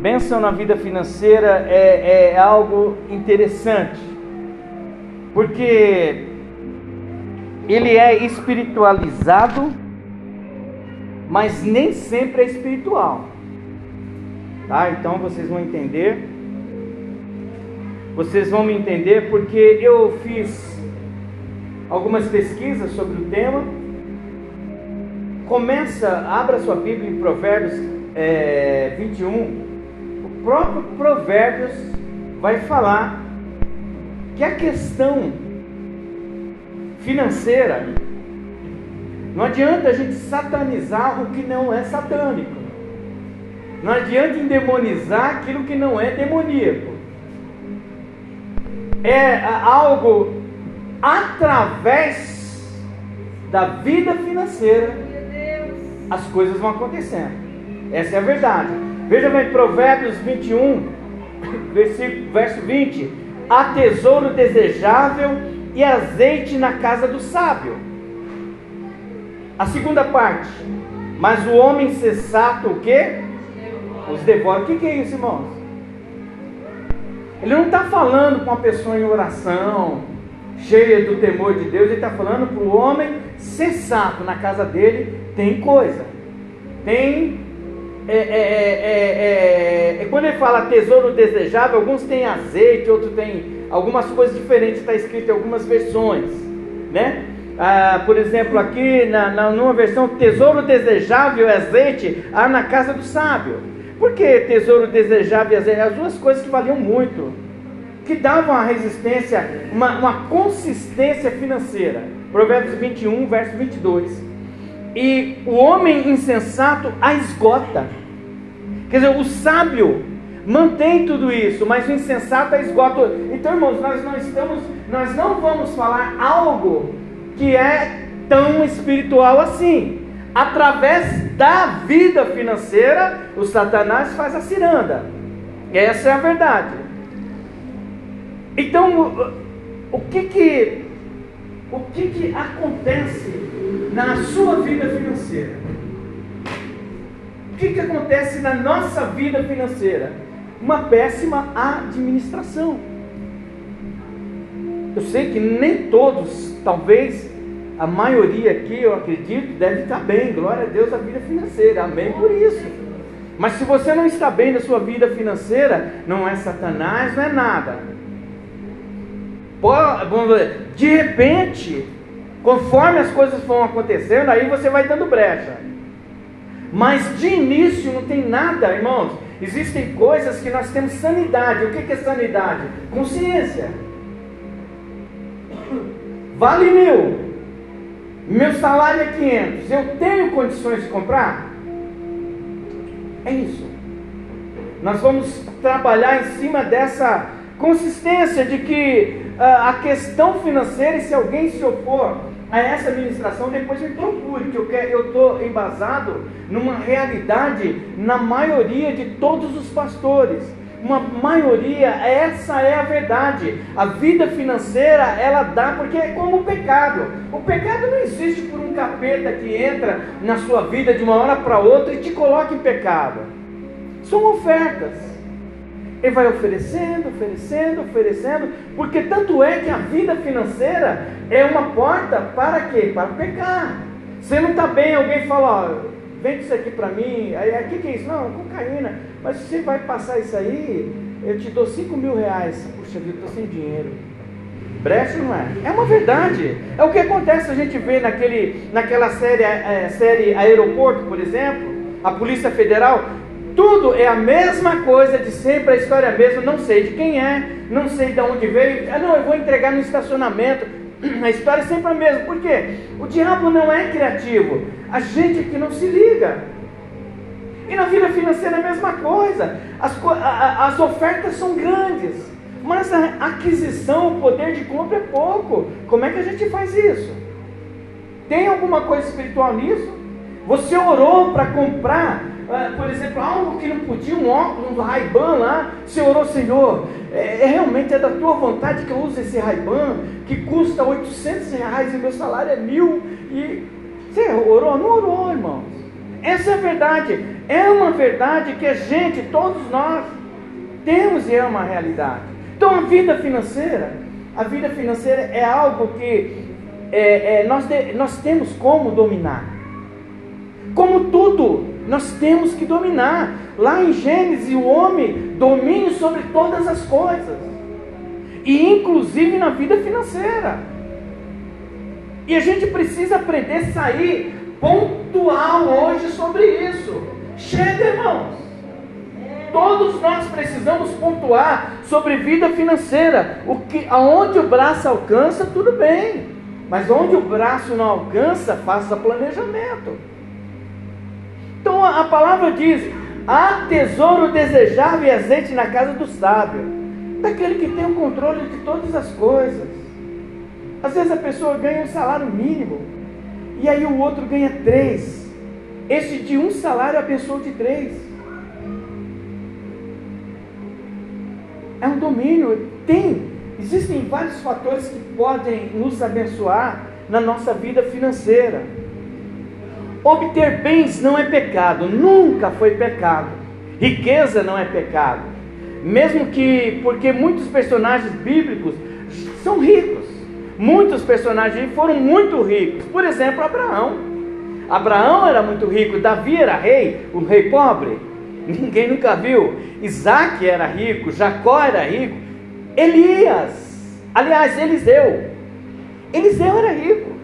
Bênção na vida financeira é, é algo interessante, porque ele é espiritualizado, mas nem sempre é espiritual. Tá? Então vocês vão entender. Vocês vão me entender porque eu fiz algumas pesquisas sobre o tema. Começa, abra sua Bíblia em Provérbios é, 21 próprio Provérbios vai falar que a questão financeira não adianta a gente satanizar o que não é satânico. Não adianta endemonizar aquilo que não é demoníaco. É algo através da vida financeira as coisas vão acontecendo. Essa é a verdade. Veja bem, Provérbios 21, versículo, verso 20: há tesouro desejável e azeite na casa do sábio. A segunda parte, mas o homem sensato o que? Os devora. O que, que é isso, irmãos? Ele não está falando com uma pessoa em oração, cheia do temor de Deus, ele está falando para o homem sensato na casa dele, tem coisa, tem é é, é, é, é, quando ele fala tesouro desejável, alguns têm azeite, outros têm algumas coisas diferentes, está escrito em algumas versões, né? Ah, por exemplo, aqui na, na, numa versão, tesouro desejável e azeite há na casa do sábio. Por que tesouro desejável e azeite? As duas coisas que valiam muito, que davam uma resistência, uma, uma consistência financeira. Provérbios 21, verso 22. E o homem insensato a esgota. Quer dizer, o sábio mantém tudo isso, mas o insensato é esgoto. Então, irmãos, nós não estamos, nós não vamos falar algo que é tão espiritual assim. Através da vida financeira, o Satanás faz a ciranda. Essa é a verdade. Então, o que que o que que acontece na sua vida financeira? Que, que acontece na nossa vida financeira? Uma péssima administração. Eu sei que nem todos, talvez a maioria aqui, eu acredito, deve estar bem. Glória a Deus a vida financeira. Amém por isso. Mas se você não está bem na sua vida financeira, não é Satanás, não é nada. De repente, conforme as coisas vão acontecendo, aí você vai dando brecha. Mas de início não tem nada, irmãos. Existem coisas que nós temos sanidade. O que é sanidade? Consciência. Vale mil. Meu salário é 500. Eu tenho condições de comprar? É isso. Nós vamos trabalhar em cima dessa consistência de que uh, a questão financeira, e se alguém se opor a essa ministração, depois me procure, que eu estou embasado numa realidade na maioria de todos os pastores. Uma maioria, essa é a verdade. A vida financeira, ela dá, porque é como o pecado. O pecado não existe por um capeta que entra na sua vida de uma hora para outra e te coloca em pecado. São ofertas. Ele vai oferecendo, oferecendo, oferecendo, porque tanto é que a vida financeira é uma porta para quê? Para pecar. Você não está bem, alguém fala, ó, vende isso aqui para mim, aí o que, que é isso? Não, cocaína. Mas se você vai passar isso aí, eu te dou 5 mil reais. Puxa vida, estou sem dinheiro. Brecha não é? É uma verdade. É o que acontece, a gente vê naquele, naquela série, é, série Aeroporto, por exemplo, a Polícia Federal, tudo é a mesma coisa de sempre, a história é a mesma, não sei de quem é, não sei de onde veio. Ah, não, eu vou entregar no estacionamento. A história é sempre a mesma. Por quê? O diabo não é criativo. A gente que não se liga. E na vida financeira é a mesma coisa. As, as ofertas são grandes, mas a aquisição, o poder de compra é pouco. Como é que a gente faz isso? Tem alguma coisa espiritual nisso? Você orou para comprar ah, por exemplo, algo que não podia, um óculos, um Ray-Ban lá, você orou, Senhor, é, é, realmente é da tua vontade que eu use esse Ray-Ban, que custa 800 reais e meu salário é mil, e você orou? Não orou, irmãos. Essa é a verdade. É uma verdade que a gente, todos nós, temos e é uma realidade. Então a vida financeira, a vida financeira é algo que é, é, nós, nós temos como dominar. Como tudo, nós temos que dominar. Lá em Gênesis, o homem domina sobre todas as coisas, e inclusive na vida financeira. E a gente precisa aprender a sair pontual hoje sobre isso. Chega, irmãos. Todos nós precisamos pontuar sobre vida financeira. O que, aonde o braço alcança, tudo bem. Mas onde o braço não alcança, faça planejamento. Então a, palavra diz: há tesouro desejável e azeite na casa do sábio, daquele que tem o controle de todas as coisas. Às vezes a pessoa ganha um salário mínimo, e aí o outro ganha três. Esse de um salário abençoa de três. É um domínio. Tem, existem vários fatores que podem nos abençoar na nossa vida financeira. Obter bens não é pecado, nunca foi pecado. Riqueza não é pecado. Mesmo que, porque muitos personagens bíblicos são ricos. Muitos personagens foram muito ricos. Por exemplo, Abraão. Abraão era muito rico, Davi era rei, um rei pobre. Ninguém nunca viu. Isaac era rico, Jacó era rico. Elias, aliás, Eliseu. Eliseu era rico.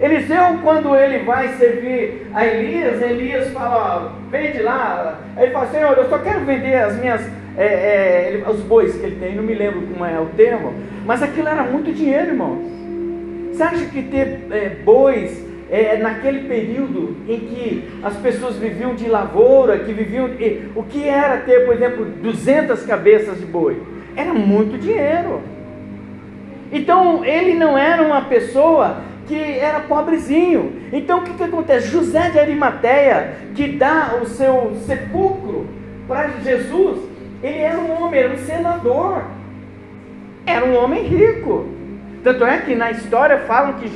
Eliseu, quando ele vai servir a Elias, Elias fala: vende lá. Ele fala: Senhor, eu só quero vender as minhas. É, é, os bois que ele tem, não me lembro como é o termo, mas aquilo era muito dinheiro, irmãos. Você acha que ter é, bois é, naquele período em que as pessoas viviam de lavoura, que viviam. o que era ter, por exemplo, 200 cabeças de boi? Era muito dinheiro. Então ele não era uma pessoa que era pobrezinho. Então o que, que acontece? José de Arimateia, que dá o seu sepulcro para Jesus, ele era um homem, era um senador, era um homem rico. Tanto é que na história falam que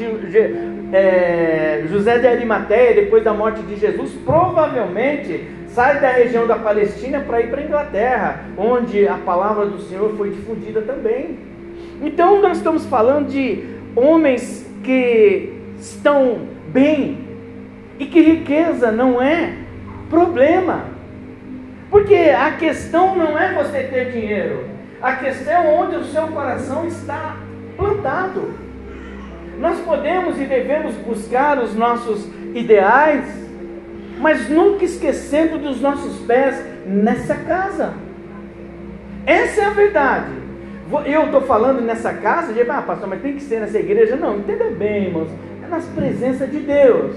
é, José de Arimateia, depois da morte de Jesus, provavelmente sai da região da Palestina para ir para a Inglaterra, onde a palavra do Senhor foi difundida também. Então nós estamos falando de homens que estão bem e que riqueza não é problema. Porque a questão não é você ter dinheiro, a questão é onde o seu coração está plantado. Nós podemos e devemos buscar os nossos ideais, mas nunca esquecendo dos nossos pés nessa casa. Essa é a verdade. Eu estou falando nessa casa, de, ah, pastor, mas tem que ser nessa igreja. Não, entenda bem, irmãos. É nas presenças de Deus.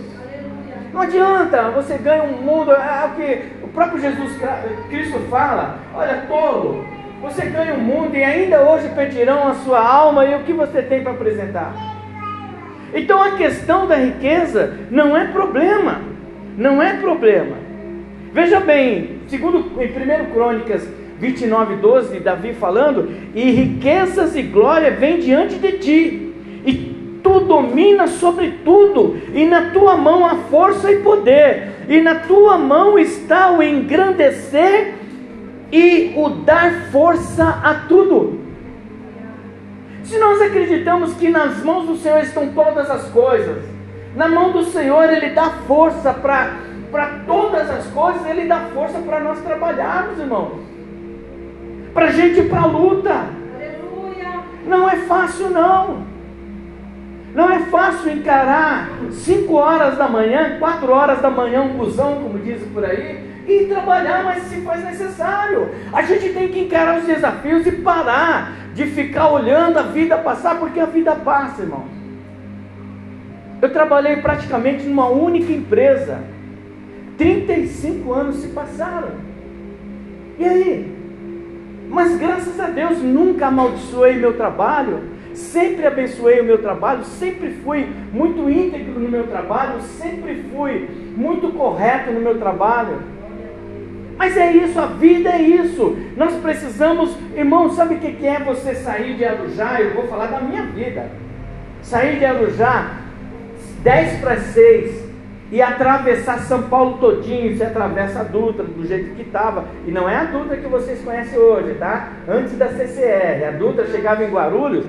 Não adianta, você ganha um mundo, é, é o que o próprio Jesus Cristo fala, olha, tolo, você ganha um mundo e ainda hoje pedirão a sua alma e o que você tem para apresentar. Então a questão da riqueza não é problema, não é problema. Veja bem, segundo em 1 Crônicas 29, 12, Davi falando, e riquezas e glória vêm diante de ti, e tu dominas sobre tudo, e na tua mão há força e poder, e na tua mão está o engrandecer e o dar força a tudo. Se nós acreditamos que nas mãos do Senhor estão todas as coisas, na mão do Senhor Ele dá força para todas as coisas, Ele dá força para nós trabalharmos, irmãos para a gente ir para a luta. Aleluia. Não é fácil, não. Não é fácil encarar 5 horas da manhã, 4 horas da manhã, um busão, como dizem por aí, e trabalhar, mas se faz necessário. A gente tem que encarar os desafios e parar de ficar olhando a vida passar, porque a vida passa, irmão. Eu trabalhei praticamente numa única empresa. 35 anos se passaram. E aí? Mas graças a Deus nunca amaldiçoei meu trabalho, sempre abençoei o meu trabalho, sempre fui muito íntegro no meu trabalho, sempre fui muito correto no meu trabalho. Mas é isso, a vida é isso. Nós precisamos, irmão, sabe o que é você sair de Arujá? Eu vou falar da minha vida. Sair de Arujá, 10 para 6, e atravessar São Paulo todinho, você atravessa a Dutra do jeito que estava. E não é a Dutra que vocês conhecem hoje, tá? Antes da CCR, a Dutra chegava em Guarulhos,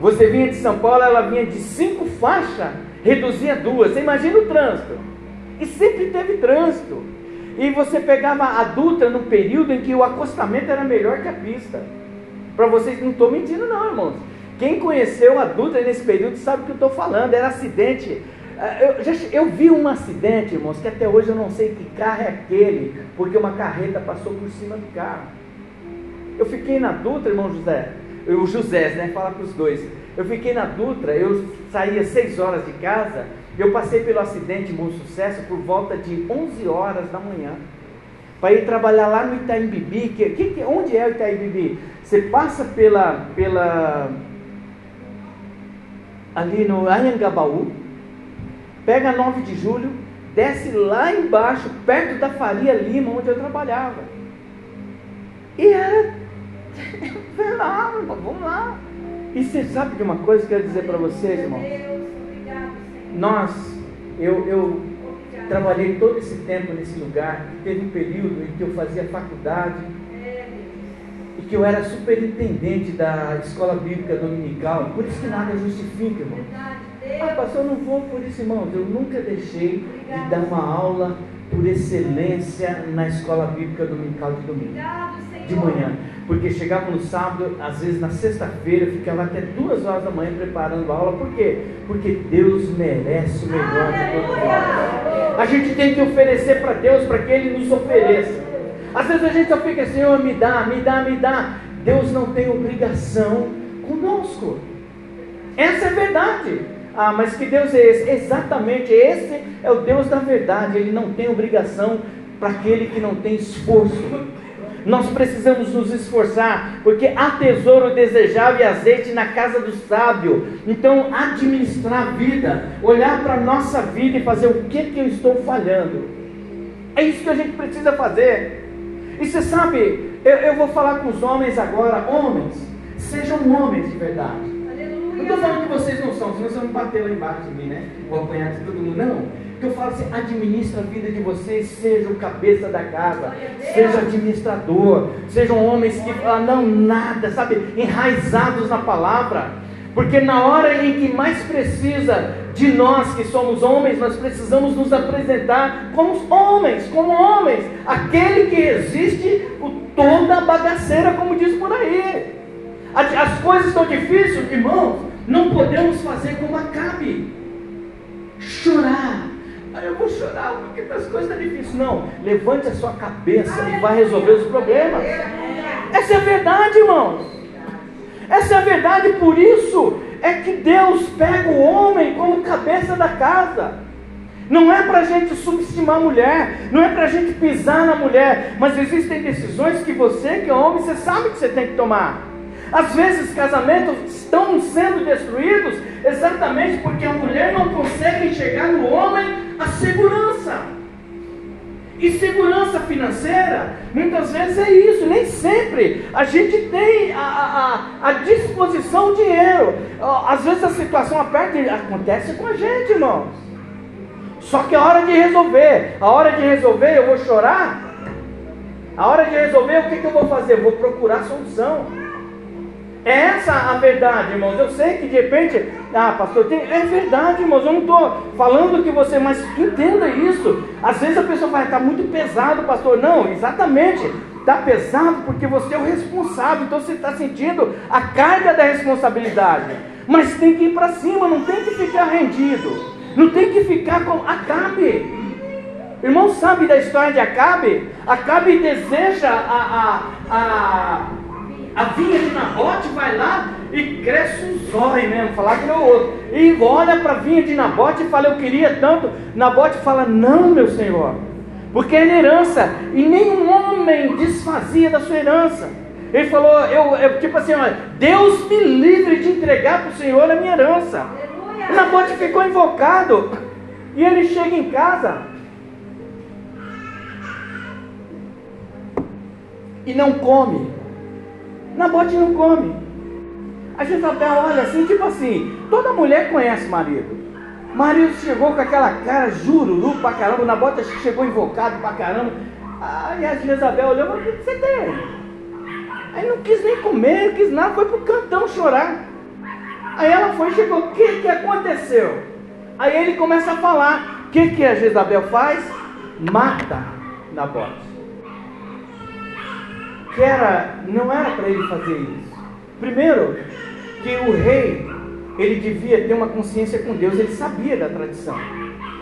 você vinha de São Paulo, ela vinha de cinco faixas, reduzia duas. Você imagina o trânsito. E sempre teve trânsito. E você pegava a Dutra num período em que o acostamento era melhor que a pista. Para vocês, não estou mentindo não, irmãos. Quem conheceu a Dutra nesse período sabe o que eu estou falando. Era acidente eu, já, eu vi um acidente, irmãos, que até hoje eu não sei que carro é aquele, porque uma carreta passou por cima do carro. Eu fiquei na Dutra, irmão José, o José, né? Fala para os dois. Eu fiquei na Dutra, eu saía seis horas de casa, eu passei pelo acidente Bom Sucesso por volta de 11 horas da manhã. Para ir trabalhar lá no Itaim Bibi, que, que, onde é o Itaim Bibi? Você passa pela, pela ali no Anhangabaú, pega 9 de julho, desce lá embaixo, perto da Faria Lima, onde eu trabalhava. E era. Vamos lá, vamos lá. E você sabe de uma coisa que eu quero dizer para vocês, irmão? Nós, eu, eu trabalhei todo esse tempo nesse lugar, teve um período em que eu fazia faculdade e que eu era superintendente da escola bíblica dominical, por isso que nada justifica, irmão. Ah, pastor, eu não vou por isso, irmãos. Eu nunca deixei de dar uma aula por excelência na escola bíblica dominical de domingo. De manhã. Porque chegava no sábado, às vezes na sexta-feira, ficava até duas horas da manhã preparando a aula. Por quê? Porque Deus merece o melhor de todos nós. A gente tem que oferecer para Deus para que Ele nos ofereça. Às vezes a gente só fica assim, oh, me dá, me dá, me dá. Deus não tem obrigação conosco. Essa é a verdade. Ah, mas que Deus é esse? Exatamente, esse é o Deus da verdade. Ele não tem obrigação para aquele que não tem esforço. Nós precisamos nos esforçar, porque há tesouro desejável e azeite na casa do sábio. Então, administrar a vida, olhar para a nossa vida e fazer o que, que eu estou falhando. É isso que a gente precisa fazer. E você sabe, eu, eu vou falar com os homens agora, homens, sejam homens de verdade. Estou falando que vocês não são, senão vocês vão bater lá embaixo de mim, né? Vou apanhar de todo mundo. Não. Que eu falo assim, administra a vida de vocês, seja o cabeça da casa, seja administrador, sejam homens que falam, não, nada, sabe, enraizados na palavra. Porque na hora em que mais precisa de nós que somos homens, nós precisamos nos apresentar como homens, como homens, aquele que existe o toda a bagaceira, como diz por aí. As coisas estão difíceis, irmãos. Não podemos fazer como Acabe. Chorar. Aí eu vou chorar porque as coisas estão difíceis. Não, levante a sua cabeça e vai resolver os problemas. Essa é a verdade, irmãos. Essa é a verdade, por isso é que Deus pega o homem como cabeça da casa. Não é para a gente subestimar a mulher, não é para a gente pisar na mulher, mas existem decisões que você, que é homem, você sabe que você tem que tomar. Às vezes casamentos estão sendo destruídos exatamente porque a mulher não consegue enxergar no homem a segurança. E segurança financeira, muitas vezes é isso, nem sempre a gente tem a, a, a disposição dinheiro. Às vezes a situação aperta e acontece com a gente, irmãos. Só que a hora de resolver, a hora de resolver eu vou chorar. A hora de resolver, o que, que eu vou fazer? Eu vou procurar solução. É essa a verdade, irmãos. Eu sei que de repente, ah, pastor, tem... é verdade, irmãos. Eu não estou falando que você, mas entenda isso. Às vezes a pessoa vai estar tá muito pesado, pastor. Não, exatamente. Está pesado porque você é o responsável. Então você está sentindo a carga da responsabilidade. Mas tem que ir para cima, não tem que ficar rendido. Não tem que ficar com. Acabe. Irmão, sabe da história de Acabe? Acabe deseja a, a, a a vinha de Nabote vai lá e cresce um zóio mesmo, falar que é o outro. E olha para a vinha de Nabote e fala, eu queria tanto. Nabote fala, não, meu senhor, porque é herança. E nenhum homem desfazia da sua herança. Ele falou, eu, eu tipo assim, olha, Deus me livre de entregar para o Senhor a minha herança. E Nabote ficou invocado. E ele chega em casa. E não come. Nabote não come. A Jezabel olha assim, tipo assim, toda mulher conhece marido. Marido chegou com aquela cara jururu pra caramba, na bota chegou invocado pra caramba. Aí a Jezabel olhou, mas o que você tem? Aí não quis nem comer, não quis nada, foi pro cantão chorar. Aí ela foi chegou, o que, que aconteceu? Aí ele começa a falar, o que, que a Jezabel faz? Mata Nabote. Que era, não era para ele fazer isso. Primeiro, que o rei, ele devia ter uma consciência com Deus, ele sabia da tradição.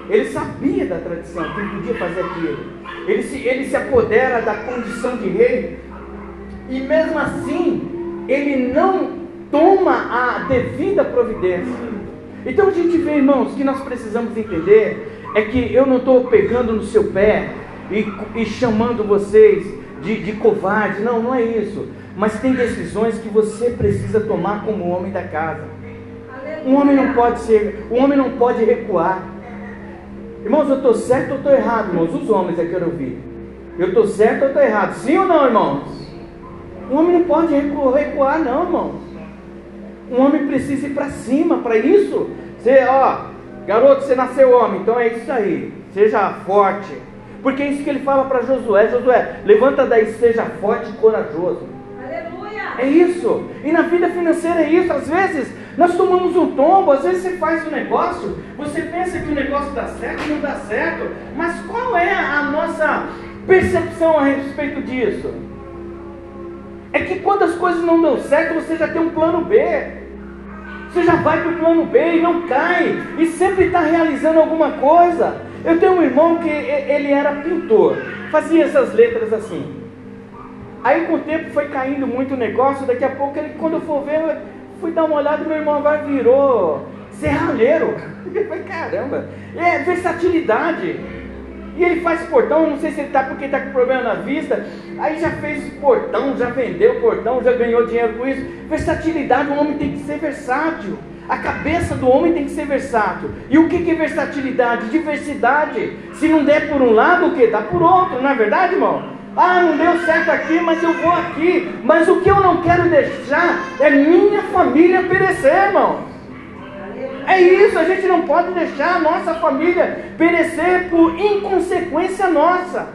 Ele sabia da tradição, que ele podia fazer aquilo. Ele se, ele se apodera da condição de rei, e mesmo assim, ele não toma a devida providência. Então a gente vê, irmãos, que nós precisamos entender é que eu não estou pegando no seu pé e, e chamando vocês de, de covarde, não, não é isso. Mas tem decisões que você precisa tomar como homem da casa. Um homem não pode ser, um homem não pode recuar. Irmãos, eu estou certo ou estou errado, irmãos? Os homens é que eu ouvir. Eu estou certo ou estou errado? Sim ou não, irmãos? Um homem não pode recuar, não, irmãos. Um homem precisa ir para cima, para isso. Você, ó, garoto, você nasceu homem, então é isso aí. Seja forte. Porque é isso que ele fala para Josué: Josué, levanta daí, seja forte e corajoso. Aleluia! É isso. E na vida financeira é isso. Às vezes nós tomamos um tombo, às vezes você faz um negócio, você pensa que o negócio dá certo e não dá certo. Mas qual é a nossa percepção a respeito disso? É que quando as coisas não dão certo, você já tem um plano B. Você já vai para o plano B e não cai. E sempre está realizando alguma coisa. Eu tenho um irmão que ele era pintor. Fazia essas letras assim. Aí com o tempo foi caindo muito o negócio. Daqui a pouco, ele, quando eu for ver, eu fui dar uma olhada, meu irmão agora virou serralheiro. Eu falei, caramba, é versatilidade. E ele faz portão, não sei se ele está porque está com problema na vista. Aí já fez portão, já vendeu portão, já ganhou dinheiro com isso. Versatilidade, o homem tem que ser versátil. A cabeça do homem tem que ser versátil. E o que, é versatilidade? Diversidade. Se não der por um lado, o que? Dá por outro, não é verdade, irmão? Ah, não deu certo aqui, mas eu vou aqui. Mas o que eu não quero deixar é minha família perecer, irmão. É isso, a gente não pode deixar a nossa família perecer por inconsequência nossa.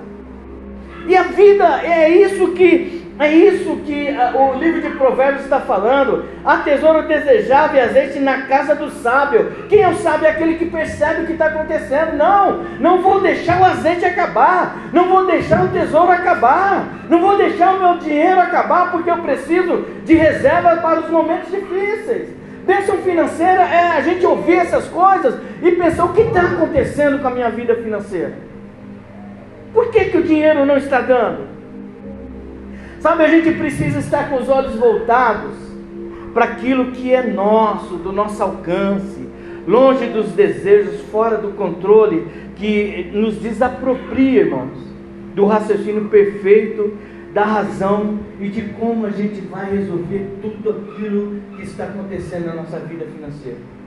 E a vida é isso que é isso que ah, o livro de Provérbios está falando. Há tesouro desejável e azeite na casa do sábio. Quem é o sábio é aquele que percebe o que está acontecendo. Não, não vou deixar o azeite acabar. Não vou deixar o tesouro acabar. Não vou deixar o meu dinheiro acabar porque eu preciso de reserva para os momentos difíceis. Bênção financeira é a gente ouvir essas coisas e pensar o que está acontecendo com a minha vida financeira. Por que, que o dinheiro não está dando? Sabe, a gente precisa estar com os olhos voltados para aquilo que é nosso, do nosso alcance, longe dos desejos, fora do controle, que nos desapropria, irmãos, do raciocínio perfeito da razão e de como a gente vai resolver tudo aquilo que está acontecendo na nossa vida financeira.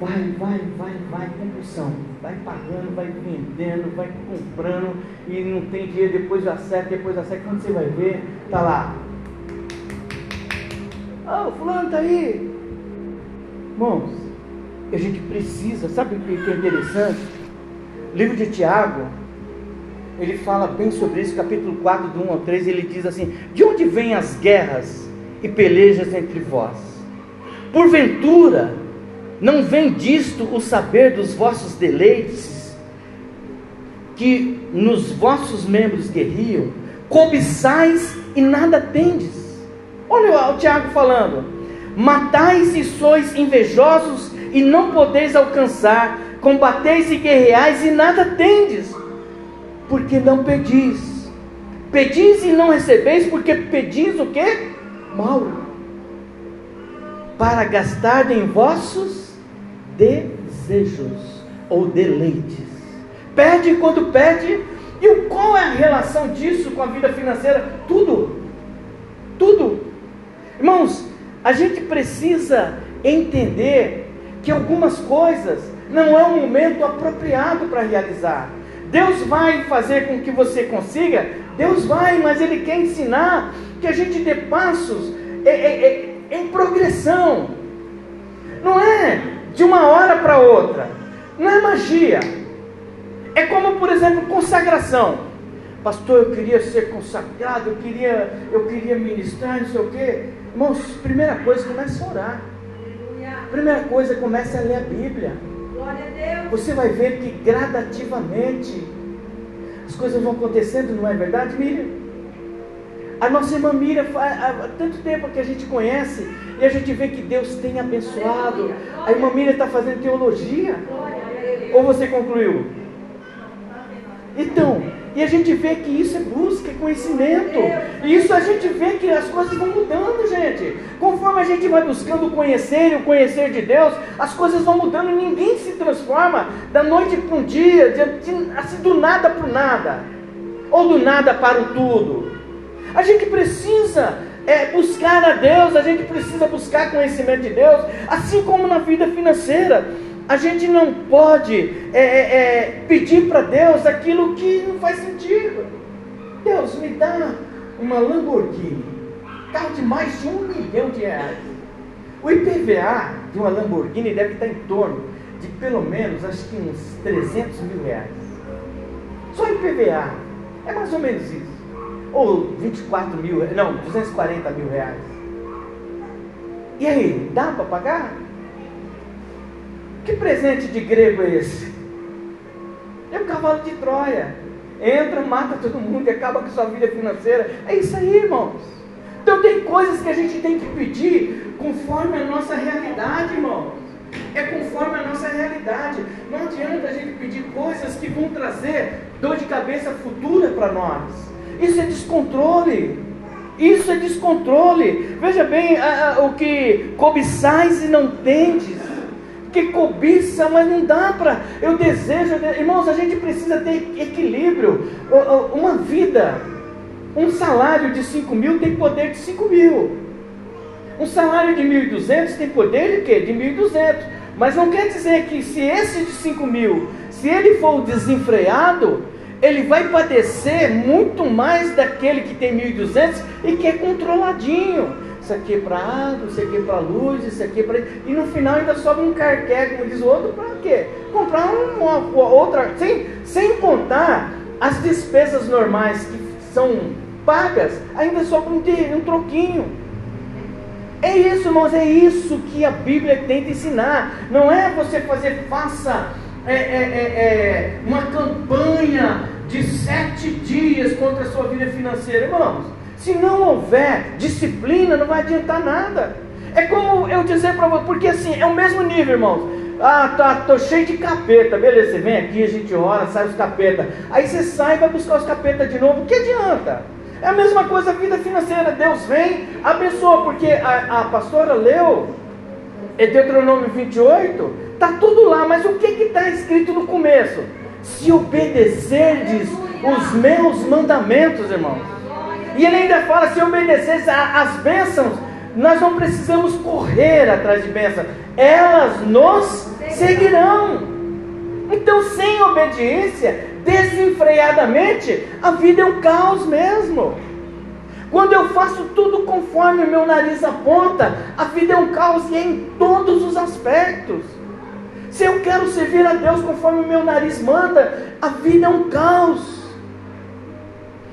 Vai, vai, vai, vai, compulsão. Vai pagando, vai vendendo, vai comprando e não tem dinheiro, depois acerta, depois acerta. Quando você vai ver, tá lá. Ah, o fulano tá aí. Irmãos, a gente precisa, sabe o que é interessante? Livro de Tiago, ele fala bem sobre isso, capítulo 4, do 1 ao 3, ele diz assim: De onde vêm as guerras e pelejas entre vós? Porventura, não vem disto o saber dos vossos deleites, que nos vossos membros guerriam, cobiçais e nada tendes. Olha o Tiago falando: Matais e sois invejosos e não podeis alcançar, combateis e guerreais e nada tendes porque não pedis. Pedis e não recebeis, porque pedis o que? Mal. Para gastar em vossos desejos ou deleites. Pede quando pede. E qual é a relação disso com a vida financeira? Tudo. Tudo. Irmãos, a gente precisa entender que algumas coisas não é um momento apropriado para realizar. Deus vai fazer com que você consiga, Deus vai, mas Ele quer ensinar que a gente dê passos é, é, é, em progressão. Não é de uma hora para outra. Não é magia. É como, por exemplo, consagração. Pastor, eu queria ser consagrado, eu queria, eu queria ministrar, não sei o quê. Irmãos, primeira coisa, comece a orar. Primeira coisa, comece a ler a Bíblia. Você vai ver que gradativamente as coisas vão acontecendo, não é verdade, Miriam? A nossa irmã Miriam, há tanto tempo que a gente conhece, e a gente vê que Deus tem abençoado. A irmã Miriam está fazendo teologia. Ou você concluiu? Então, e a gente vê que isso é busca, é conhecimento. E isso a gente vê que as coisas vão mudando, gente. Conforme a gente vai buscando conhecer e o conhecer de Deus, as coisas vão mudando. Ninguém se transforma da noite para um dia, de, assim do nada para o nada. Ou do nada para o tudo. A gente precisa é, buscar a Deus, a gente precisa buscar conhecimento de Deus, assim como na vida financeira. A gente não pode é, é, é pedir para Deus aquilo que não faz sentido. Deus, me dá uma Lamborghini, carro de mais de um milhão de reais. O IPVA de uma Lamborghini deve estar em torno de pelo menos, acho que uns 300 mil reais. Só IPVA. É mais ou menos isso. Ou 24 mil, não, 240 mil reais. E aí, dá para pagar? Que presente de grego é esse? É o cavalo de Troia. Entra, mata todo mundo e acaba com sua vida financeira. É isso aí, irmãos. Então tem coisas que a gente tem que pedir conforme a nossa realidade, irmãos. É conforme a nossa realidade. Não adianta a gente pedir coisas que vão trazer dor de cabeça futura para nós. Isso é descontrole. Isso é descontrole. Veja bem a, a, o que cobiçais e não tendes que cobiça, mas não dá para. Eu desejo, irmãos, a gente precisa ter equilíbrio. Uma vida, um salário de 5 mil tem poder de 5 mil. Um salário de 1.200 tem poder de quê? De 1.200. Mas não quer dizer que se esse de 5 mil, se ele for desenfreado, ele vai padecer muito mais daquele que tem 1.200 e que é controladinho isso aqui é para água, isso aqui é para luz, isso aqui é para. E no final ainda sobra um carqué, como diz o outro, para quê? Comprar uma, uma outra. Sem, sem contar as despesas normais que são pagas, ainda sobra um, um troquinho. É isso, irmãos, é isso que a Bíblia tenta ensinar. Não é você fazer, faça é, é, é, é uma campanha de sete dias contra a sua vida financeira, irmãos. Se não houver disciplina, não vai adiantar nada. É como eu dizer para você, porque assim, é o mesmo nível, irmãos. Ah, tá, tô cheio de capeta. Beleza, você vem aqui, a gente ora, sai os capeta. Aí você sai e vai buscar os capeta de novo. Que adianta? É a mesma coisa a vida financeira. Deus vem, abençoa, porque a, a pastora leu Deuteronômio 28, tá tudo lá, mas o que está escrito no começo? Se obedecerdes os meus mandamentos, irmãos. E ele ainda fala: se obedecesse às bênçãos, nós não precisamos correr atrás de bênçãos, elas nos seguirão. Então, sem obediência, desenfreadamente, a vida é um caos mesmo. Quando eu faço tudo conforme o meu nariz aponta, a vida é um caos e é em todos os aspectos. Se eu quero servir a Deus conforme o meu nariz manda, a vida é um caos.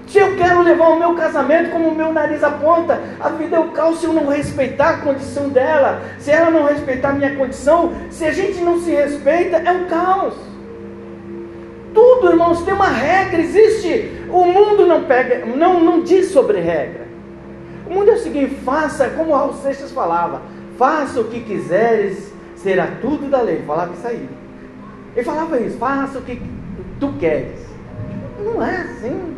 Se eu quero levar o meu casamento como o meu nariz aponta, a vida é o caos se eu não respeitar a condição dela. Se ela não respeitar a minha condição, se a gente não se respeita, é um caos. Tudo, irmãos, tem uma regra, existe. O mundo não pega, não, não diz sobre regra. O mundo é o seguinte: faça, como Raul Seixas falava, faça o que quiseres, será tudo da lei. Falava isso aí. Ele falava isso, faça o que tu queres. Não é assim.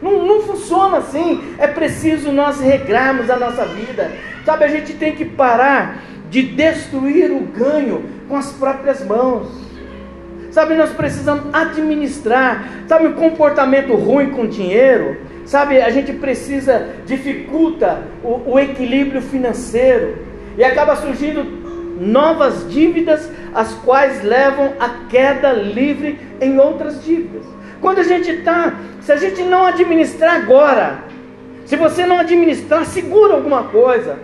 Não, não funciona assim. É preciso nós regrarmos a nossa vida. Sabe, a gente tem que parar de destruir o ganho com as próprias mãos. Sabe, nós precisamos administrar. Sabe, o comportamento ruim com dinheiro. Sabe, a gente precisa, dificulta o, o equilíbrio financeiro. E acaba surgindo novas dívidas, as quais levam à queda livre em outras dívidas. Quando a gente está, se a gente não administrar agora, se você não administrar, segura alguma coisa.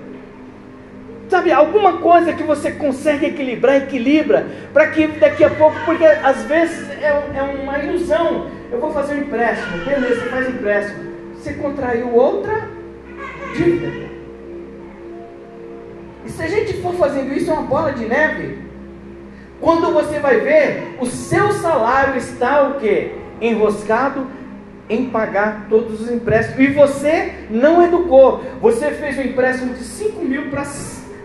Sabe, alguma coisa que você consegue equilibrar, equilibra, para que daqui a pouco, porque às vezes é, é, uma ilusão. Eu vou fazer um empréstimo, beleza, faz empréstimo. Você contraiu outra dívida. E se a gente for fazendo isso, é uma bola de neve. Quando você vai ver, o seu salário está o quê? Enroscado em pagar todos os empréstimos. E você não educou. Você fez um empréstimo de 5 mil para,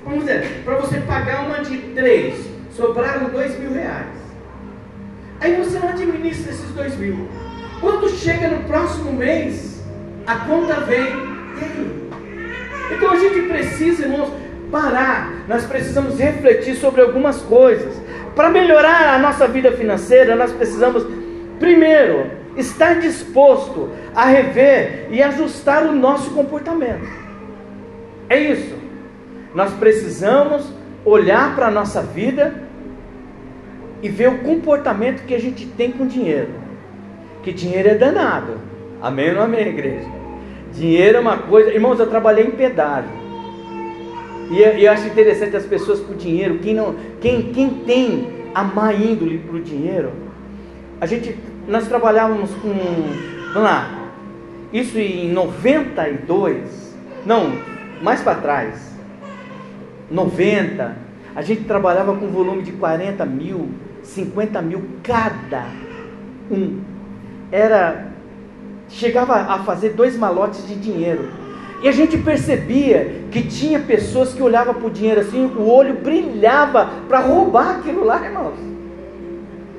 vamos dizer, para você pagar uma de 3. Sobraram 2 mil reais. Aí você não administra esses 2 mil. Quando chega no próximo mês, a conta vem. Então a gente precisa, irmãos, parar. Nós precisamos refletir sobre algumas coisas. Para melhorar a nossa vida financeira, nós precisamos, primeiro, estar disposto a rever e ajustar o nosso comportamento. É isso. Nós precisamos olhar para a nossa vida e ver o comportamento que a gente tem com dinheiro. Que dinheiro é danado. Amém ou amém, igreja? Dinheiro é uma coisa. Irmãos, eu trabalhei em pedágio. E, eu acho interessante as pessoas por dinheiro. Quem, não, quem, quem tem a má índole para o dinheiro, a gente nós trabalhávamos com, vamos lá, isso em 92, não, mais para trás, 90, a gente trabalhava com volume de 40 mil, 50 mil cada um. Era, chegava a fazer dois malotes de dinheiro. E a gente percebia que tinha pessoas que olhavam para o dinheiro assim, o olho brilhava para roubar aquilo lá, irmãos.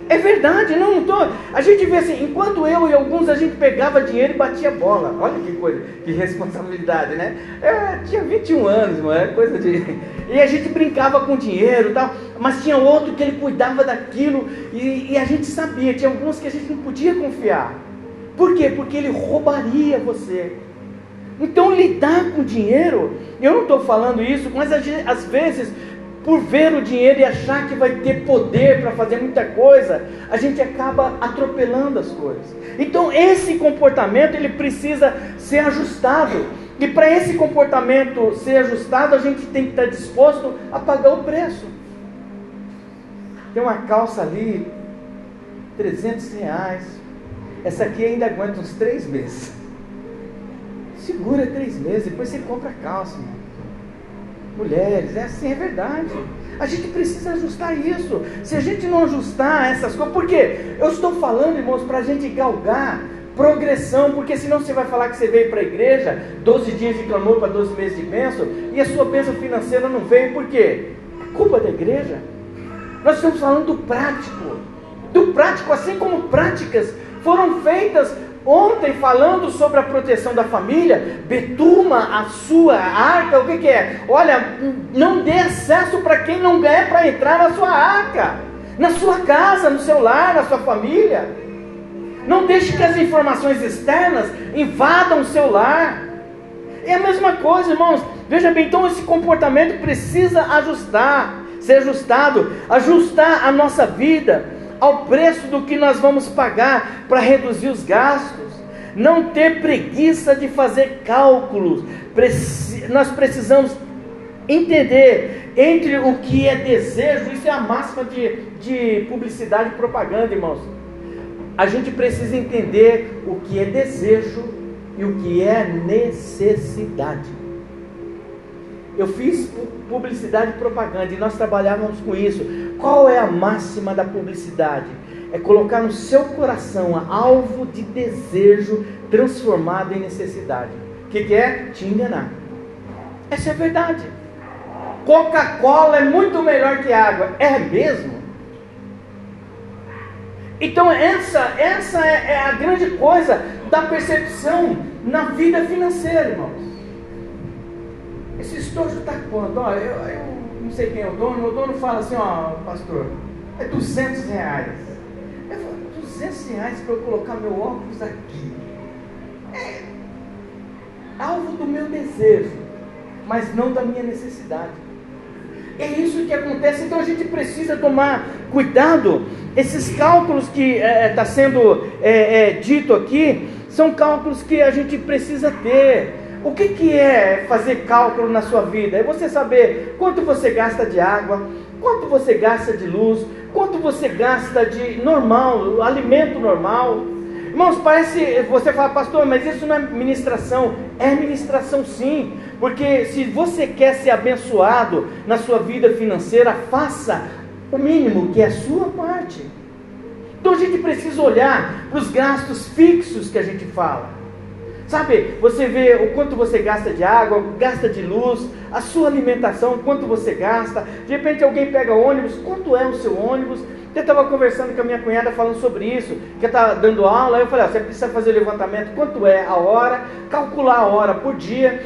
É verdade, não, tô. A gente vê assim, enquanto eu e alguns a gente pegava dinheiro e batia bola. Olha que coisa, que responsabilidade, né? É, tinha 21 anos, mano, é coisa de. E a gente brincava com dinheiro e tal, mas tinha outro que ele cuidava daquilo e, e a gente sabia, tinha alguns que a gente não podia confiar. Por quê? Porque ele roubaria você. Então lidar com dinheiro, eu não estou falando isso, mas às vezes por ver o dinheiro e achar que vai ter poder para fazer muita coisa, a gente acaba atropelando as coisas. Então esse comportamento ele precisa ser ajustado. E para esse comportamento ser ajustado, a gente tem que estar disposto a pagar o preço. Tem uma calça ali, 300 reais. Essa aqui ainda aguenta uns três meses. Segura três meses, depois você compra calça. Mano mulheres, é assim, é verdade. A gente precisa ajustar isso. Se a gente não ajustar essas coisas, por quê? Eu estou falando, irmãos, para a gente galgar progressão, porque senão você vai falar que você veio para a igreja, 12 dias de clamor para 12 meses de bênção, e a sua bênção financeira não veio, por quê? É culpa da igreja. Nós estamos falando do prático, do prático, assim como práticas foram feitas Ontem, falando sobre a proteção da família, betuma a sua arca, o que, que é? Olha, não dê acesso para quem não quer para entrar na sua arca, na sua casa, no seu lar, na sua família. Não deixe que as informações externas invadam o seu lar. É a mesma coisa, irmãos. Veja bem, então esse comportamento precisa ajustar, ser ajustado, ajustar a nossa vida ao preço do que nós vamos pagar para reduzir os gastos. Não ter preguiça de fazer cálculos. Nós precisamos entender entre o que é desejo, isso é a máxima de, de publicidade e propaganda, irmãos. A gente precisa entender o que é desejo e o que é necessidade. Eu fiz publicidade e propaganda e nós trabalhávamos com isso. Qual é a máxima da publicidade? É colocar no seu coração alvo de desejo transformado em necessidade. O que, que é? Te enganar. Essa é a verdade. Coca-Cola é muito melhor que água. É mesmo? Então essa, essa é, é a grande coisa da percepção na vida financeira, irmãos. Esse estojo está quanto? Ó, eu, eu, sei quem é o dono, o dono fala assim, ó, pastor, é 200 reais. Eu falo, 200 reais para eu colocar meu óculos aqui. É alvo do meu desejo, mas não da minha necessidade. É isso que acontece, então a gente precisa tomar cuidado. Esses cálculos que está é, tá sendo é, é, dito aqui são cálculos que a gente precisa ter O que, que é fazer cálculo na sua vida? É você saber quanto você gasta de água, quanto você gasta de luz, quanto você gasta de normal, alimento normal. Irmãos, parece, você fala, pastor, mas isso não é ministração. É ministração sim, porque se você quer ser abençoado na sua vida financeira, faça o mínimo que é a sua parte. Então a gente precisa olhar para os gastos fixos que a gente fala. Sabe, você vê o quanto você gasta de água, gasta de luz, a sua alimentação, quanto você gasta. De repente alguém pega ônibus, quanto é o seu ônibus? Eu estava conversando com a minha cunhada falando sobre isso, que está dando aula. Eu falei: ah, você precisa fazer o levantamento, quanto é a hora, calcular a hora por dia,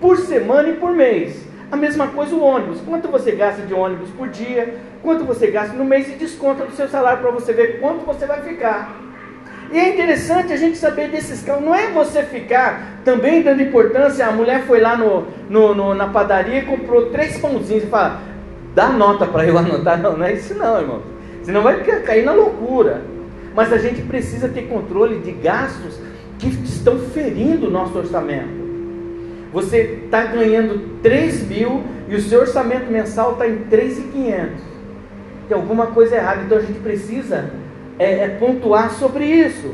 por semana e por mês. A mesma coisa o ônibus. Quanto você gasta de ônibus por dia, quanto você gasta no mês e desconta do seu salário para você ver quanto você vai ficar. E é interessante a gente saber desses casos. Não é você ficar também dando importância. A mulher foi lá no, no, no na padaria e comprou três pãozinhos e fala: dá nota para eu anotar. Não, não é isso não, irmão. Senão vai cair na loucura. Mas a gente precisa ter controle de gastos que estão ferindo o nosso orçamento. Você está ganhando 3 mil e o seu orçamento mensal está em 3.500. Tem alguma coisa errada. Então a gente precisa é, é pontuar sobre isso.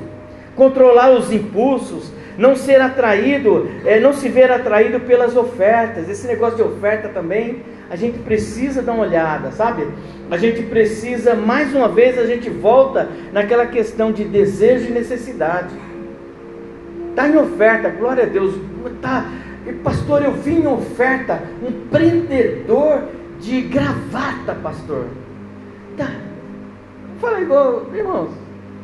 Controlar os impulsos, não ser atraído, é, não se ver atraído pelas ofertas. Esse negócio de oferta também, a gente precisa dar uma olhada, sabe? A gente precisa, mais uma vez, a gente volta naquela questão de desejo e necessidade. Está em oferta, glória a Deus. Tá, pastor, eu vi em oferta um prendedor de gravata, pastor. Tá, Fala igual, irmãos.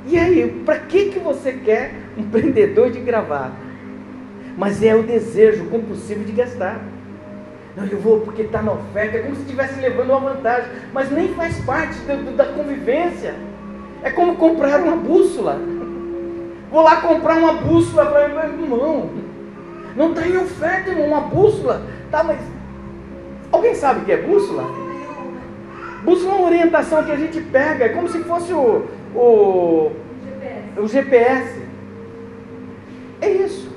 E aí, para que, que você quer um prendedor de gravata? Mas é o desejo compulsivo de gastar. Não, eu vou porque está na oferta, é como se estivesse levando uma vantagem, mas nem faz parte do, da convivência. É como comprar uma bússola. Vou lá comprar uma bússola para meu irmão. Não está em oferta, irmão, uma bússola. Tá, mas alguém sabe o que é bússola? É uma orientação que a gente pega, é como se fosse o, o, GPS. o GPS. É isso.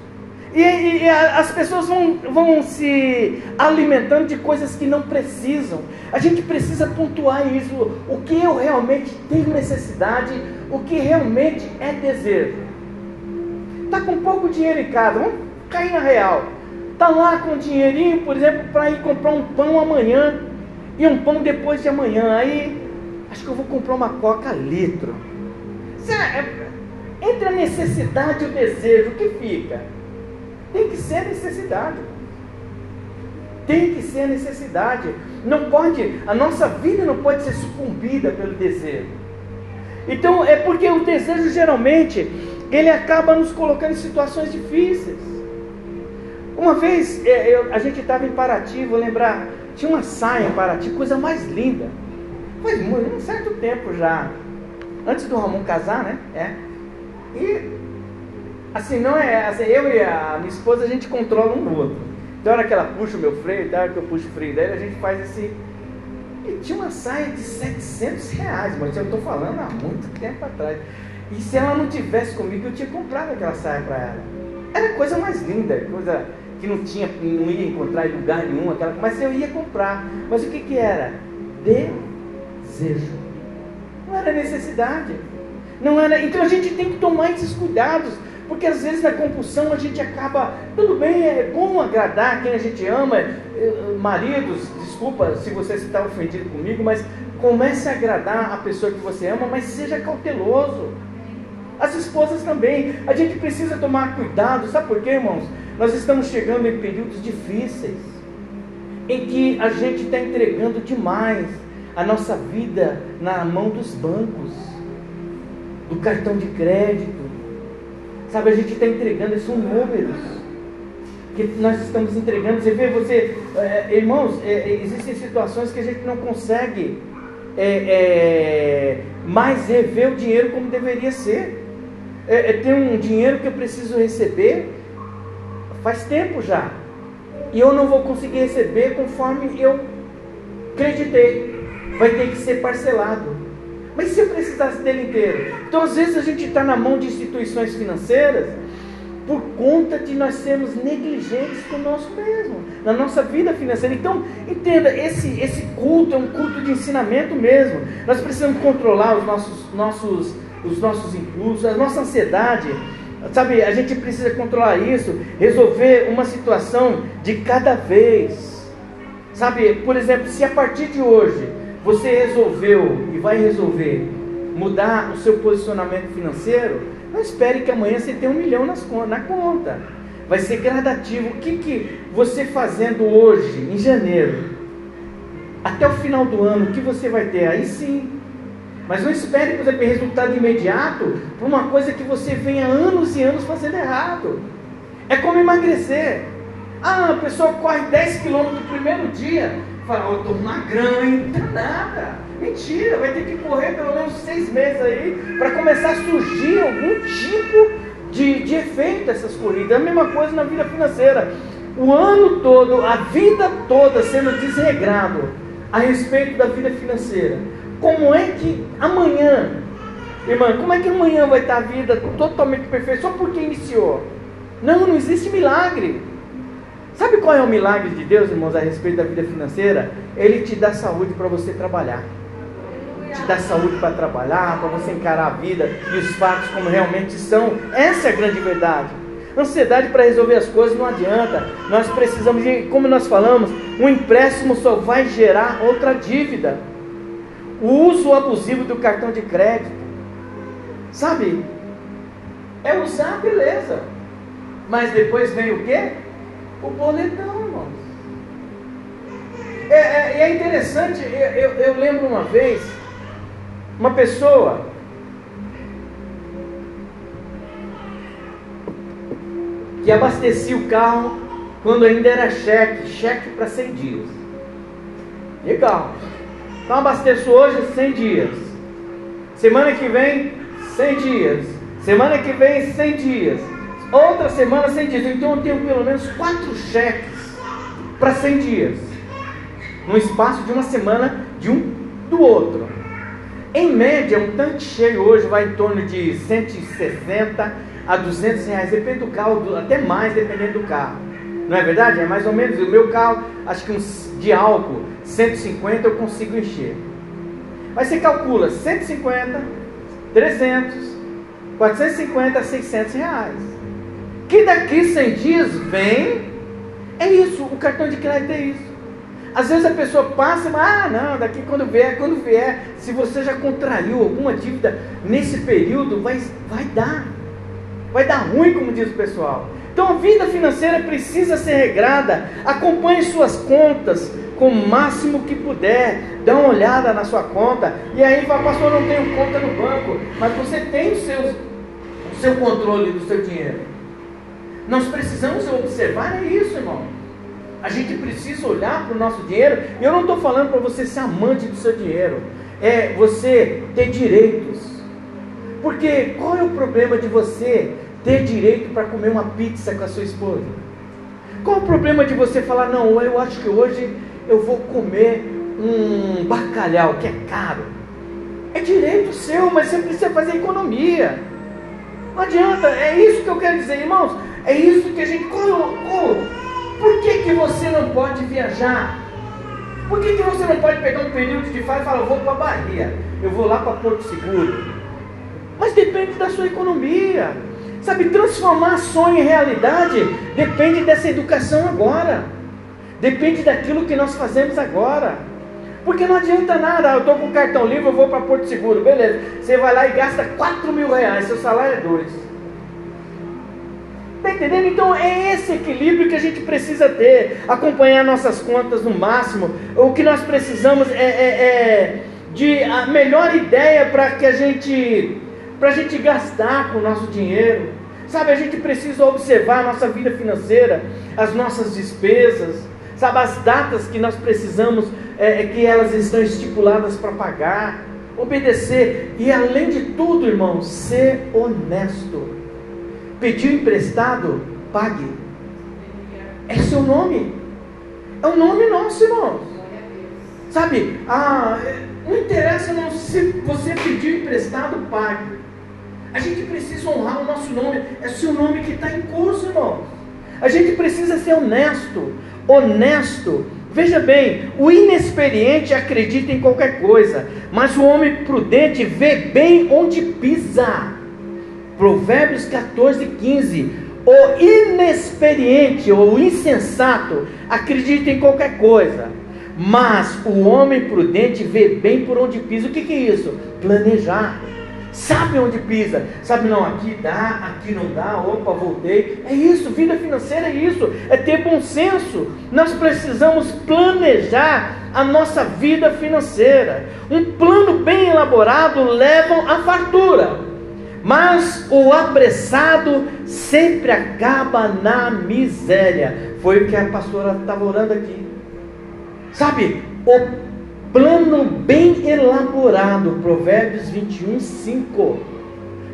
E, e, e, as pessoas vão, vão se alimentando de coisas que não precisam. A gente precisa pontuar isso. O que eu realmente tenho necessidade, o que realmente é desejo. Está com pouco dinheiro em casa, vamos cair na real. Está lá com dinheirinho, por exemplo, para ir comprar um pão amanhã e um pão depois de amanhã. Aí, acho que eu vou comprar uma coca litro. É, entre a necessidade e o desejo, o que fica? Tem que ser necessidade. Tem que ser necessidade. Não pode, a nossa vida não pode ser sucumbida pelo desejo. Então, é porque o desejo geralmente ele acaba nos colocando em situações difíceis. Uma vez é, eu, a gente estava em Paraty, vou lembrar, tinha uma saia em Paraty, coisa mais linda. Faz um certo tempo já. Antes do Ramon casar, né? É. E assim, não é. Assim, eu e a minha esposa a gente controla um no outro. Então, hora que ela puxa o meu freio, da hora que eu puxo o freio dela, a gente faz esse. E tinha uma saia de 700 reais, mas eu estou falando há muito tempo atrás. E se ela não tivesse comigo, eu tinha comprado aquela saia para ela. Era coisa mais linda, coisa que não tinha, não ia encontrar em lugar nenhum, aquela, mas eu ia comprar. Mas o que, que era? Desejo. Não era necessidade. Não era. Então a gente tem que tomar esses cuidados. Porque às vezes na compulsão a gente acaba, tudo bem, é bom agradar quem a gente ama, maridos, desculpa se você está ofendido comigo, mas comece a agradar a pessoa que você ama, mas seja cauteloso. As esposas também, a gente precisa tomar cuidado, sabe por quê, irmãos? Nós estamos chegando em períodos difíceis, em que a gente está entregando demais a nossa vida na mão dos bancos, do cartão de crédito. Sabe, a gente está entregando, são números que nós estamos entregando. Você vê, você, é, irmãos, é, existem situações que a gente não consegue é, mais rever o dinheiro como deveria ser. É, tem um dinheiro que eu preciso receber Faz tempo já. E eu não vou conseguir receber conforme eu acreditei. Vai ter que ser parcelado. Mas se eu precisasse dele inteiro? Então, às vezes, a gente está na mão de instituições financeiras por conta de nós sermos negligentes conosco mesmo, na nossa vida financeira. Então, entenda, esse, esse culto é um culto de ensinamento mesmo. Nós precisamos controlar os nossos, nossos, os nossos impulsos, a nossa ansiedade. Sabe, a gente precisa controlar isso, resolver uma situação de cada vez. Sabe, por exemplo, se a partir de hoje você resolveu e vai resolver mudar o seu posicionamento financeiro, não espere que amanhã você tenha um milhão nas, na conta. Vai ser gradativo. O que, que você fazendo hoje, em janeiro, até o final do ano, o que você vai ter? Aí sim. Mas não espere, por exemplo, resultado imediato por uma coisa que você venha anos e anos fazendo errado. É como emagrecer. Ah, a pessoa corre 10 quilômetros no primeiro dia. Fala, eu estou magrão, hein? Não nada. Mentira, vai ter que correr pelo menos seis meses aí para começar a surgir algum tipo de, de efeito dessas corridas. É a mesma coisa na vida financeira. O ano todo, a vida toda sendo desregrado a respeito da vida financeira. Como é que amanhã, irmã, como é que amanhã vai estar a vida totalmente perfeita só porque iniciou? Não, não existe milagre. Sabe qual é o milagre de Deus, irmãos, a respeito da vida financeira? Ele te dá saúde para você trabalhar te dá saúde para trabalhar, para você encarar a vida e os fatos como realmente são. Essa é a grande verdade. Ansiedade para resolver as coisas não adianta. Nós precisamos, como nós falamos, um empréstimo só vai gerar outra dívida. O uso abusivo do cartão de crédito. Sabe? É usar, beleza. Mas depois vem o quê? O boletão, irmãos. É, é, é interessante, eu, eu, eu lembro uma vez, uma pessoa que abastecia o carro quando ainda era cheque, cheque para 100 dias. Legal. Então abasteço hoje 100 dias. Semana que vem, 100 dias. Semana que vem, 100 dias. Outra semana, 100 dias. Então eu tenho pelo menos 4 cheques para 100 dias. No espaço de uma semana de um do outro. Em média, um tanque cheio hoje vai em torno de 160 a 200 reais, depende do carro, até mais dependendo do carro. Não é verdade? É mais ou menos. O meu carro, acho que uns, de álcool, 150 eu consigo encher. Mas você calcula 150, 300, 450, 600 reais. Que daqui 100 dias vem, é isso, o cartão de crédito é isso. Às vezes a pessoa passa, mas ah, não, daqui quando vier, quando vier, se você já contraiu alguma dívida nesse período, vai, vai dar. Vai dar ruim, como diz o pessoal. Então a vida financeira precisa ser regrada. Acompanhe suas contas com o máximo que puder. Dá uma olhada na sua conta. E aí fala, pastor, não tenho conta no banco. Mas você tem o seu, o seu controle do seu dinheiro. Nós precisamos observar é isso, irmão. A gente precisa olhar para o nosso dinheiro. E eu não estou falando para você ser amante do seu dinheiro. É você ter direitos. Porque qual é o problema de você ter direito para comer uma pizza com a sua esposa? Qual o problema de você falar, não, eu acho que hoje eu vou comer um bacalhau que é caro? É direito seu, mas você precisa fazer economia. Não adianta, é isso que eu quero dizer, irmãos. É isso que a gente. colocou. Por que, que você não pode viajar? Por que, que você não pode pegar um período de férias e falar, eu vou para Bahia, eu vou lá para Porto Seguro? Mas depende da sua economia. Sabe, transformar sonho em realidade depende dessa educação agora. Depende daquilo que nós fazemos agora. Porque não adianta nada, eu estou com cartão livre, eu vou para Porto Seguro, beleza. Você vai lá e gasta 4 mil reais, seu salário é 2. Está entendendo? Então é esse equilíbrio que a gente precisa ter, acompanhar nossas contas no máximo. O que nós precisamos é, é, é de a melhor ideia para que a gente, para a gente gastar com o nosso dinheiro. Sabe, a gente precisa observar a nossa vida financeira, as nossas despesas, sabe, as datas que nós precisamos, é, é que elas estão estipuladas para pagar, obedecer e além de tudo, irmão, ser honesto. Pediu emprestado, pague. É seu nome. É o nome nosso, irmãos. Sabe? Ah, não interessa não, se você pediu emprestado, pague. A gente precisa honrar o nosso nome. É seu nome que está em curso, irmão. A gente precisa ser honesto. Honesto. Veja bem, o inexperiente acredita em qualquer coisa, mas o homem prudente vê bem onde pisa. Provérbios 14, 15. O inexperiente ou o insensato acredita em qualquer coisa, mas o homem prudente vê bem por onde pisa. O que, que é isso? Planejar. Sabe onde pisa? Sabe, não, aqui dá, aqui não dá, opa, voltei. É isso, vida financeira é isso, é ter bom senso. Nós precisamos planejar a nossa vida financeira. Um plano bem elaborado leva à fartura. Mas o apressado sempre acaba na miséria. Foi o que a pastora estava orando aqui. Sabe, o plano bem elaborado, Provérbios 21, 5.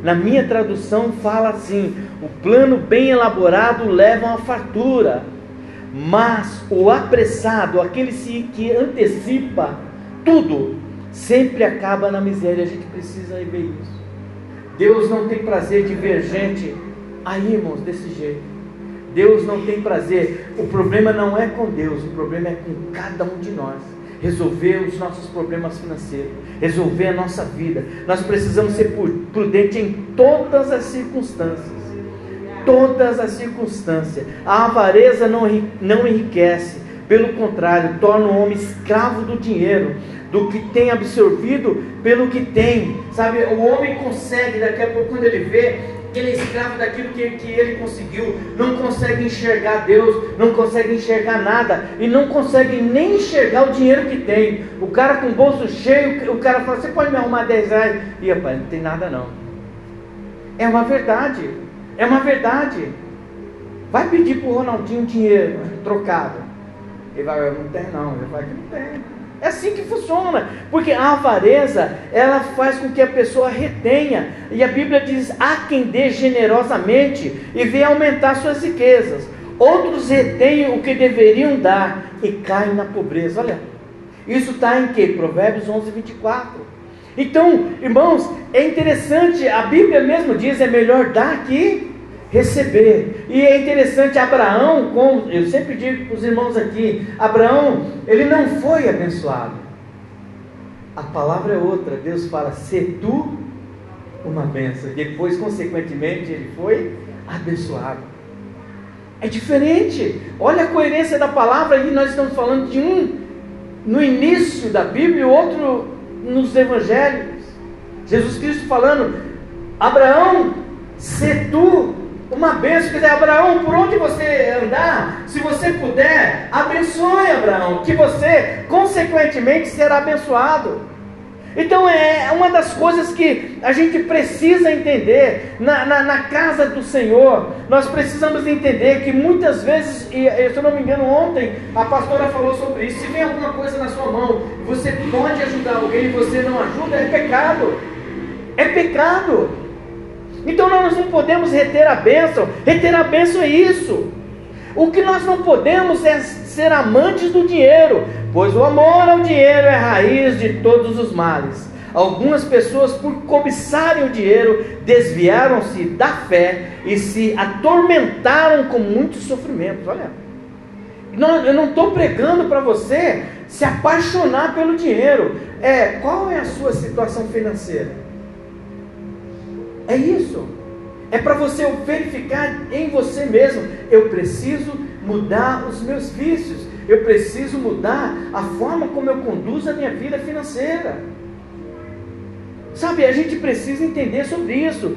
Na minha tradução fala assim: o plano bem elaborado leva a fartura, mas o apressado, aquele que antecipa tudo, sempre acaba na miséria. A gente precisa ver isso. Deus não tem prazer de ver gente aí, irmãos, desse jeito. Deus não tem prazer. O problema não é com Deus, o problema é com cada um de nós resolver os nossos problemas financeiros, resolver a nossa vida. Nós precisamos ser prudentes em todas as circunstâncias. Todas as circunstâncias. A avareza não, não enriquece, pelo contrário, torna o homem escravo do dinheiro, do que tem absorvido pelo que tem. Sabe, o homem consegue, daqui a pouco, quando ele vê, ele é escravo daquilo que, que ele conseguiu, não consegue enxergar Deus, não consegue enxergar nada, e não consegue nem enxergar o dinheiro que tem. O cara com o bolso cheio, o cara fala, você pode me arrumar 10 reais? E rapaz, não tem nada não. É uma verdade, é uma verdade. Vai pedir para o Ronaldinho dinheiro trocado. Ele vai, não tem não, ele vai não tem. É assim que funciona, porque a avareza ela faz com que a pessoa retenha, e a Bíblia diz: há quem dê generosamente e vê aumentar suas riquezas, outros retêm o que deveriam dar e caem na pobreza. Olha, isso está em que? Provérbios 11, 24. Então, irmãos, é interessante, a Bíblia mesmo diz: é melhor dar que receber. E é interessante, Abraão, como eu sempre digo para os irmãos aqui, Abraão, ele não foi abençoado. A palavra é outra. Deus fala: "Se tu uma bênção". Depois, consequentemente, ele foi abençoado. É diferente. Olha a coerência da palavra e nós estamos falando de um no início da Bíblia e outro nos evangelhos. Jesus Cristo falando: Abraão, se tu uma bênção, quer dizer, Abraão, por onde você andar, se você puder, abençoe Abraão, que você, consequentemente, será abençoado. Então é uma das coisas que a gente precisa entender na, na, na, casa do Senhor. Nós precisamos entender que muitas vezes, e se eu não me engano, ontem a pastora falou sobre isso. Se vem alguma coisa na sua mão, você pode ajudar alguém e você não ajuda, é pecado. É pecado. Então nós não podemos reter a bênção. Reter a bênção é isso. O que nós não podemos é ser amantes do dinheiro, pois o amor ao dinheiro é raiz de todos os males. Algumas pessoas, por cobiçarem o dinheiro, desviaram-se da fé e se atormentaram com muitos sofrimentos. Olha, eu não estou pregando para você se apaixonar pelo dinheiro. É, qual é a sua situação financeira? É isso. É para você verificar em você mesmo. Eu preciso mudar os meus vícios. Eu preciso mudar a forma como eu conduzo a minha vida financeira. Sabe, a gente precisa entender sobre isso.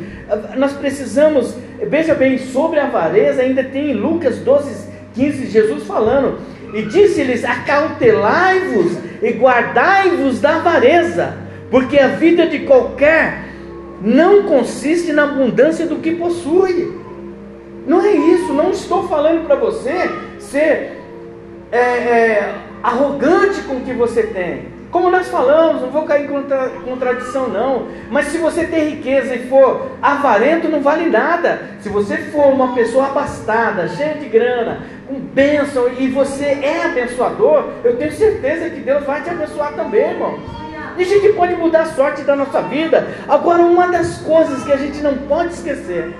Nós precisamos, veja bem, sobre a avareza, ainda tem em Lucas 12, 15, Jesus falando. E disse-lhes: Acautelai-vos e guardai-vos da avareza, porque a vida de qualquer não consiste na abundância do que possui. Não é isso, não estou falando para você ser é, é, arrogante com o que você tem. Como nós falamos, não vou cair em contra, contradição, não. Mas se você tem riqueza e for avarento, não vale nada. Se você for uma pessoa abastada, cheia de grana, com bênção, e você é abençoador, eu tenho certeza que Deus vai te abençoar também, irmão. A gente pode mudar a sorte da nossa vida. Agora, uma das coisas que a gente não pode esquecer,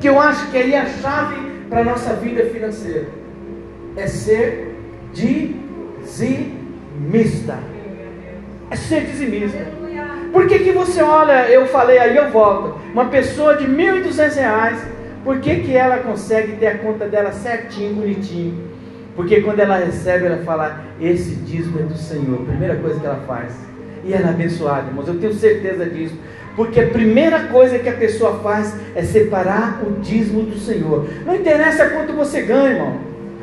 que eu acho que aí é a chave para a nossa vida financeira, é ser dizimista. É ser dizimista. Por que, que você olha, eu falei aí, eu volto, uma pessoa de R$ 1.200, por que, que ela consegue ter a conta dela certinho, bonitinho? Porque quando ela recebe, ela fala: Esse dízimo é do Senhor. Primeira coisa que ela faz. E ela é abençoada, irmãos. Eu tenho certeza disso. Porque a primeira coisa que a pessoa faz é separar o dízimo do Senhor. Não interessa quanto você ganha, irmão.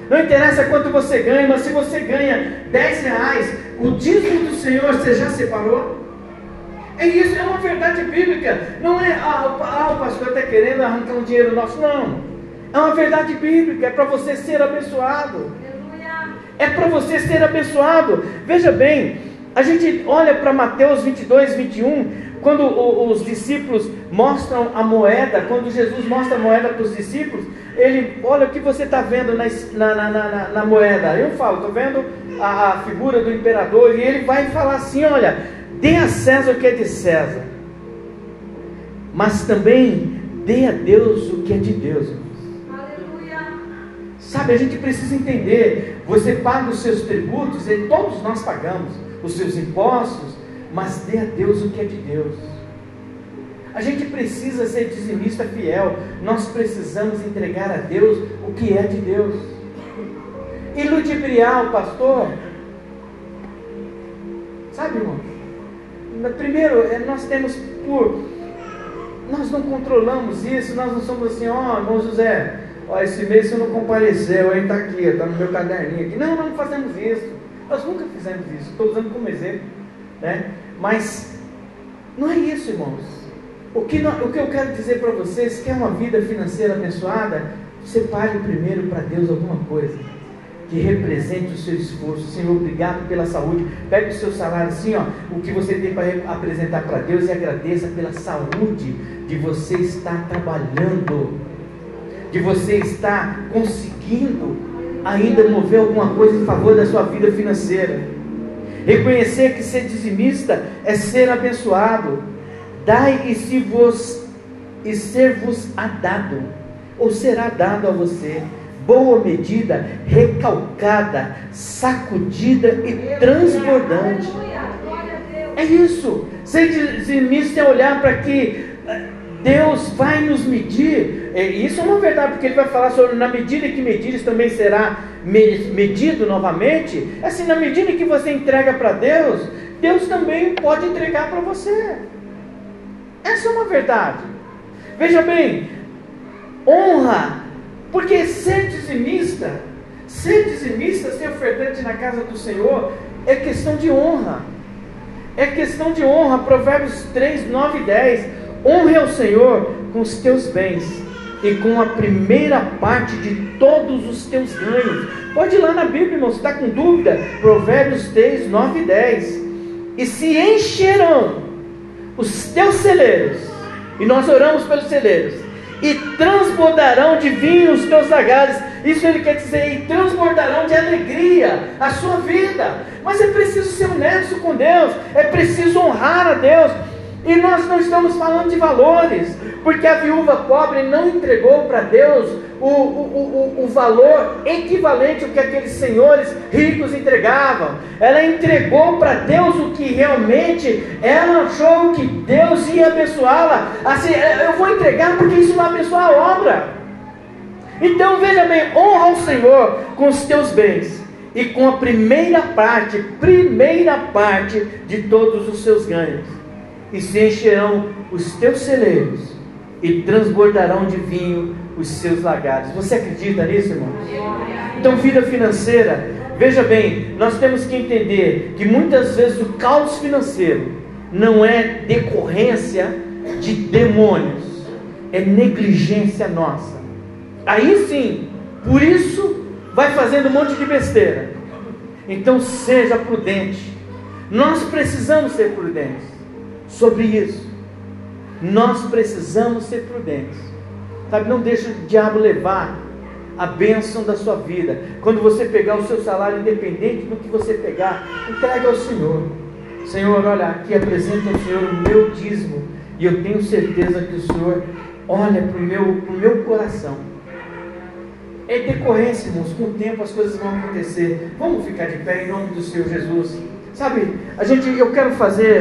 Não interessa quanto você ganha, mas se você ganha 10 reais, o dízimo do Senhor você já separou? É isso, é uma verdade bíblica. Não é, ah, ah o pastor está querendo arrancar um dinheiro nosso. Não. É uma verdade bíblica, é para você ser abençoado. É para você ser abençoado. Veja bem, a gente olha para Mateus 22, 21, quando os discípulos mostram a moeda, quando Jesus mostra a moeda para os discípulos, ele, olha o que você está vendo na, na, na, na, moeda. Eu falo, estou vendo a, a figura do imperador, e ele vai falar assim: olha, dê a César o que é de César, mas também dê a Deus o que é de Deus. Sabe, a gente precisa entender. Você paga os seus tributos, e todos nós pagamos os seus impostos, mas dê a Deus o que é de Deus. A gente precisa ser dizimista fiel. Nós precisamos entregar a Deus o que é de Deus. E ludibriar o pastor. Sabe, irmão? Primeiro, é, nós temos por. Nós não controlamos isso, nós não somos assim, ó, oh, irmão José, Ó, esse mês você não compareceu, aí está aqui, está no meu caderninho aqui. Não, não fazemos isso. Nós nunca fizemos isso. Estou usando como exemplo. Né? Mas não é isso, irmãos. O que, não, o que eu quero dizer para vocês, que é uma vida financeira abençoada, separe primeiro para Deus alguma coisa que represente o seu esforço. Senhor, obrigado pela saúde. Pegue o seu salário assim, ó, o que você tem para apresentar para Deus e agradeça pela saúde de você estar trabalhando de você estar conseguindo ainda mover alguma coisa em favor da sua vida financeira. Reconhecer que ser dizimista é ser abençoado. Dai e se vos e ser-vos a dado, ou será dado a você boa medida, recalcada, sacudida e transbordante. É isso. Ser dizimista é olhar para que Deus vai nos medir, isso é uma verdade, porque ele vai falar sobre na medida que medires também será medido novamente. Assim, na medida que você entrega para Deus, Deus também pode entregar para você. Essa é uma verdade. Veja bem, honra, porque ser dizimista, ser dizimista, ser ofertante na casa do Senhor, é questão de honra. É questão de honra. Provérbios 3, 9 e 10. Honre ao Senhor com os teus bens e com a primeira parte de todos os teus ganhos. Pode ir lá na Bíblia, irmão, se está com dúvida. Provérbios 3, 9 e 10. E se encherão os teus celeiros, e nós oramos pelos celeiros, e transbordarão de vinho os teus lagares. Isso ele quer dizer, e transbordarão de alegria a sua vida. Mas é preciso ser honesto com Deus, é preciso honrar a Deus. E nós não estamos falando de valores, porque a viúva pobre não entregou para Deus o, o, o, o valor equivalente ao que aqueles senhores ricos entregavam. Ela entregou para Deus o que realmente ela achou que Deus ia abençoá-la. Assim, é, eu vou entregar porque isso vai abençoar a obra. Então veja bem, honra o Senhor com os teus bens e com a primeira parte, primeira parte de todos os seus ganhos e se encherão os teus celeiros e transbordarão de vinho os seus lagares. Você acredita nisso, irmãos? Então, vida financeira, veja bem, nós temos que entender que muitas vezes o caos financeiro não é decorrência de demônios, é negligência nossa. Aí sim, por isso vai fazendo um monte de besteira. Então seja prudente. Nós precisamos ser prudentes sobre isso. Nós precisamos ser prudentes. Sabe, não deixe o diabo levar a bênção da sua vida. Quando você pegar o seu salário, independente do que você pegar, entregue ao Senhor. Senhor, olha, aqui apresenta ao Senhor o meu dízimo, e eu tenho certeza que o Senhor olha para o meu, meu coração. É decorrência, irmãos, com o tempo as coisas vão acontecer. Vamos ficar de pé em nome do Senhor Jesus. Sabe, a gente, eu quero fazer